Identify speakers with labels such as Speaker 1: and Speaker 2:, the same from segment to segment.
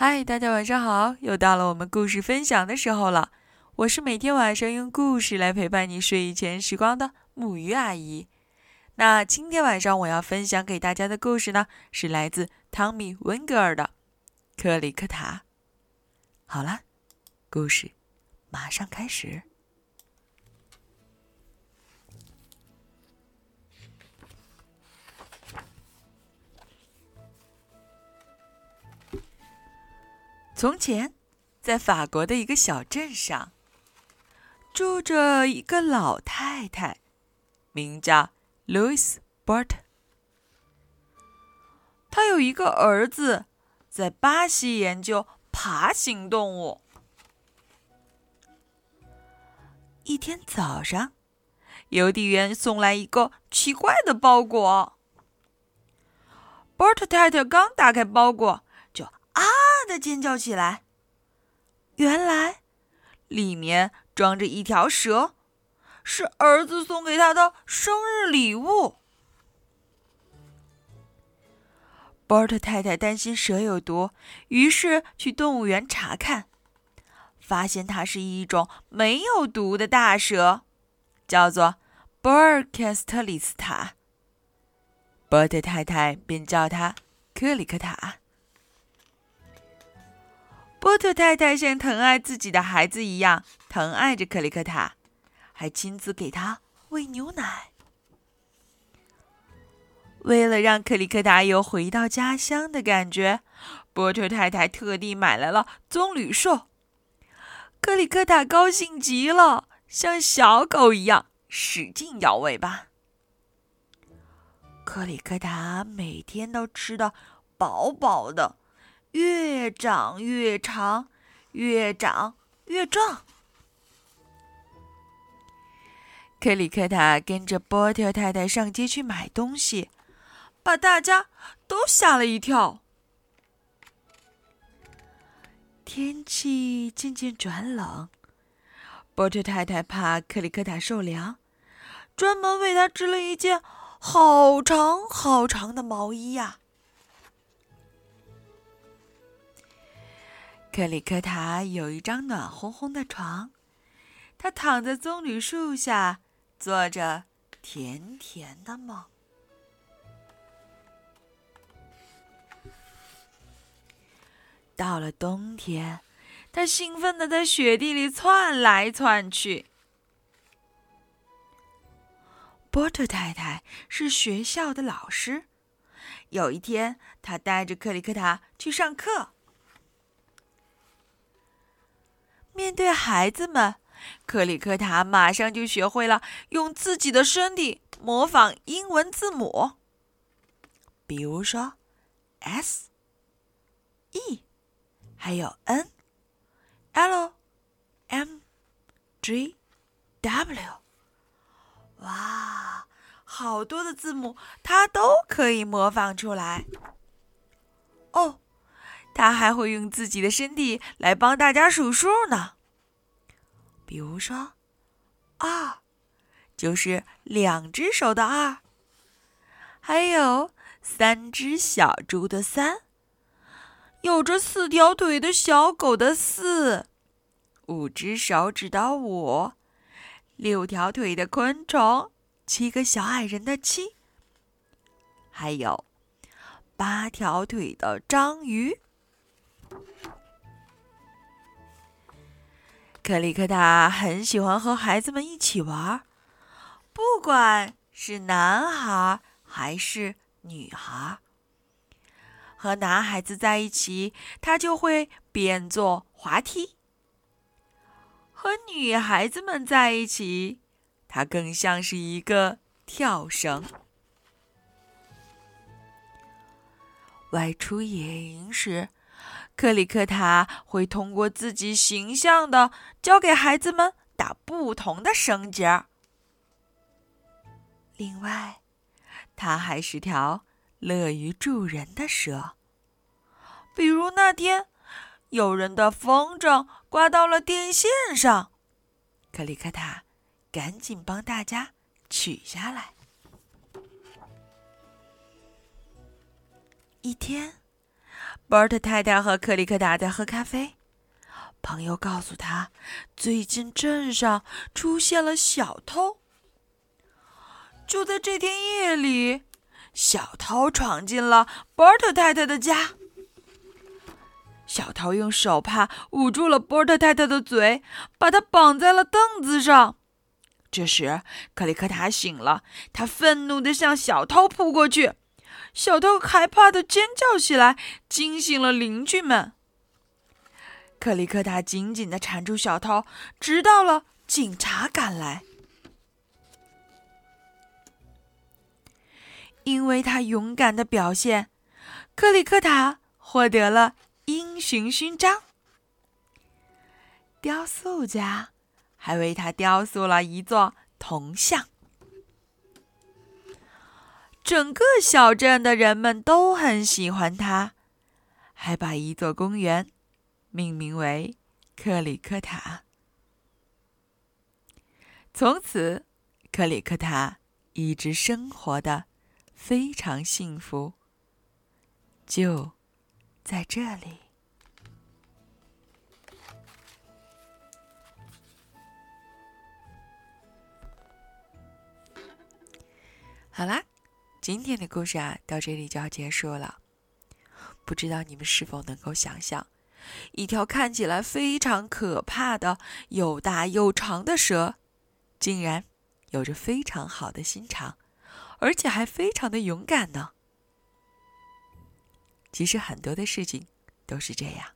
Speaker 1: 嗨，大家晚上好！又到了我们故事分享的时候了。我是每天晚上用故事来陪伴你睡前时光的木鱼阿姨。那今天晚上我要分享给大家的故事呢，是来自汤米·温格尔的《克里克塔》。好了，故事马上开始。从前，在法国的一个小镇上，住着一个老太太，名叫 Louis Bart。他有一个儿子，在巴西研究爬行动物。一天早上，邮递员送来一个奇怪的包裹。Bart 太太刚打开包裹，的尖叫起来。原来，里面装着一条蛇，是儿子送给他的生日礼物。波特太太担心蛇有毒，于是去动物园查看，发现它是一种没有毒的大蛇，叫做波尔克斯特里斯塔。波特太太便叫它克里克塔。波特太太像疼爱自己的孩子一样疼爱着克里克塔，还亲自给他喂牛奶。为了让克里克塔有回到家乡的感觉，波特太太特地买来了棕榈树。克里克塔高兴极了，像小狗一样使劲摇尾巴。克里克塔每天都吃得饱饱的。越长越长，越长越壮。克里克塔跟着波特太太上街去买东西，把大家都吓了一跳。天气渐渐转冷，波特太太怕克里克塔受凉，专门为他织了一件好长好长的毛衣呀。克里克塔有一张暖烘烘的床，他躺在棕榈树下，做着甜甜的梦。到了冬天，他兴奋的在雪地里窜来窜去。波特太太是学校的老师，有一天，他带着克里克塔去上课。面对孩子们，克里克塔马上就学会了用自己的身体模仿英文字母，比如说 S、E，还有 N、L、M、G、W。哇，好多的字母，他都可以模仿出来。哦。他还会用自己的身体来帮大家数数呢。比如说，二就是两只手的二，还有三只小猪的三，有着四条腿的小狗的四，五只手指的五，六条腿的昆虫，七个小矮人的七，还有八条腿的章鱼。克里克塔很喜欢和孩子们一起玩，不管是男孩还是女孩。和男孩子在一起，他就会变作滑梯；和女孩子们在一起，他更像是一个跳绳。外出野营时。克里克塔会通过自己形象的教给孩子们打不同的绳结。另外，他还是条乐于助人的蛇。比如那天，有人的风筝挂到了电线上，克里克塔赶紧帮大家取下来。一天。波特太太和克里克达在喝咖啡。朋友告诉他，最近镇上出现了小偷。就在这天夜里，小偷闯进了波特太太的家。小偷用手帕捂住了波特太太的嘴，把她绑在了凳子上。这时，克里克塔醒了，他愤怒地向小偷扑过去。小偷害怕的尖叫起来，惊醒了邻居们。克里克塔紧紧的缠住小偷，直到了警察赶来。因为他勇敢的表现，克里克塔获得了英雄勋章。雕塑家还为他雕塑了一座铜像。整个小镇的人们都很喜欢他，还把一座公园命名为克里克塔。从此，克里克塔一直生活的非常幸福。就在这里。好啦。今天的故事啊，到这里就要结束了。不知道你们是否能够想象，一条看起来非常可怕的、又大又长的蛇，竟然有着非常好的心肠，而且还非常的勇敢呢？其实很多的事情都是这样，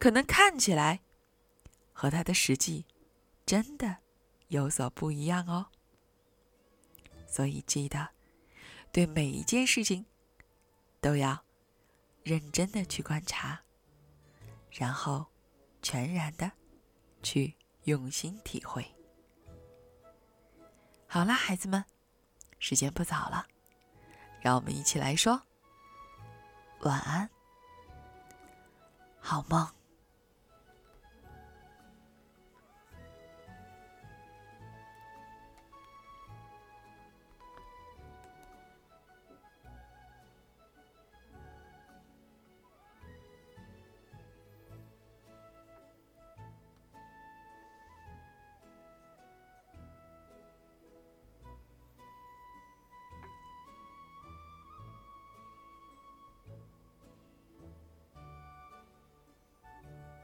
Speaker 1: 可能看起来和它的实际真的有所不一样哦。所以记得。对每一件事情，都要认真的去观察，然后全然的去用心体会。好啦，孩子们，时间不早了，让我们一起来说晚安，好梦。